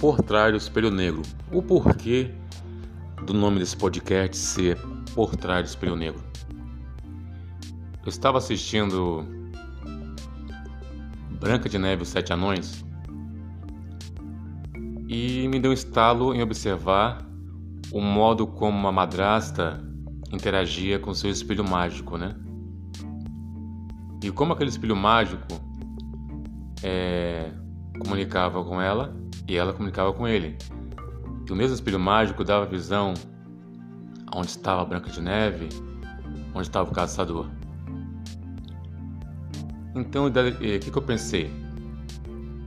Por Trás do Espelho Negro. O porquê do nome desse podcast ser Por Trás do Espelho Negro. Eu estava assistindo Branca de Neve e os Sete Anões e me deu um estalo em observar o modo como uma madrasta interagia com seu espelho mágico, né? E como aquele espelho mágico é, comunicava com ela e ela comunicava com ele. E o mesmo espelho mágico dava visão onde estava a Branca de Neve, onde estava o caçador. Então, o que, que eu pensei?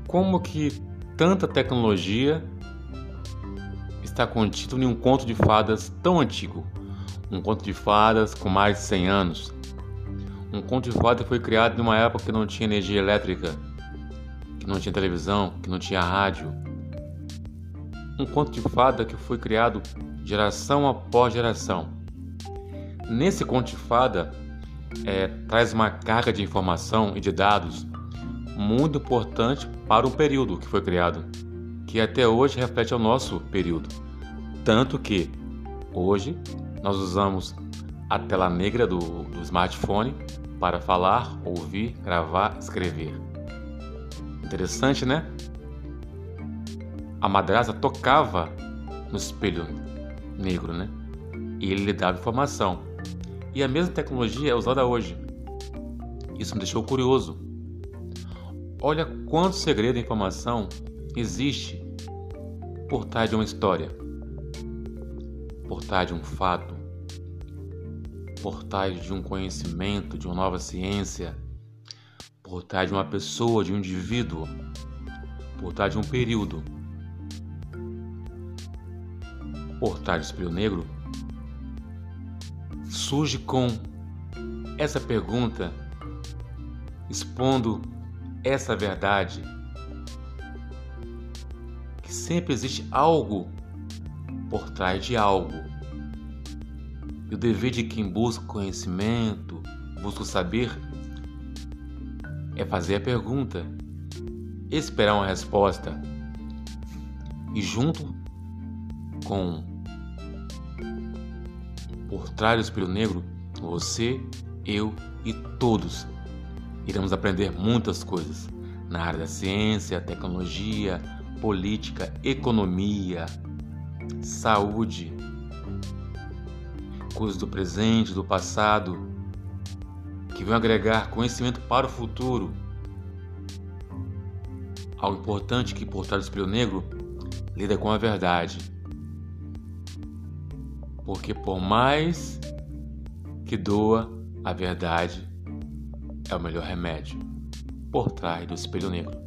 Como que tanta tecnologia está contido em um conto de fadas tão antigo? Um conto de fadas com mais de 100 anos. Um conto de fadas foi criado numa época que não tinha energia elétrica que não tinha televisão, que não tinha rádio. Um conto de fada que foi criado geração após geração. Nesse conto de fada é, traz uma carga de informação e de dados muito importante para o período que foi criado, que até hoje reflete o nosso período. Tanto que hoje nós usamos a tela negra do, do smartphone para falar, ouvir, gravar, escrever. Interessante, né? A madrasta tocava no espelho negro, né? E ele lhe dava informação. E a mesma tecnologia é usada hoje. Isso me deixou curioso. Olha quanto segredo e informação existe por trás de uma história, por trás de um fato, por trás de um conhecimento, de uma nova ciência por trás de uma pessoa, de um indivíduo, por trás de um período. Por trás do espelho negro surge com essa pergunta, expondo essa verdade, que sempre existe algo por trás de algo. E o dever de quem busca conhecimento, busca saber, é fazer a pergunta, esperar uma resposta e junto com por trás do espelho negro, você, eu e todos iremos aprender muitas coisas na área da ciência, tecnologia, política, economia, saúde, coisas do presente, do passado, que vão agregar conhecimento para o futuro. Algo importante que por trás do espelho negro lida com a verdade. Porque por mais que doa, a verdade é o melhor remédio. Por trás do espelho negro.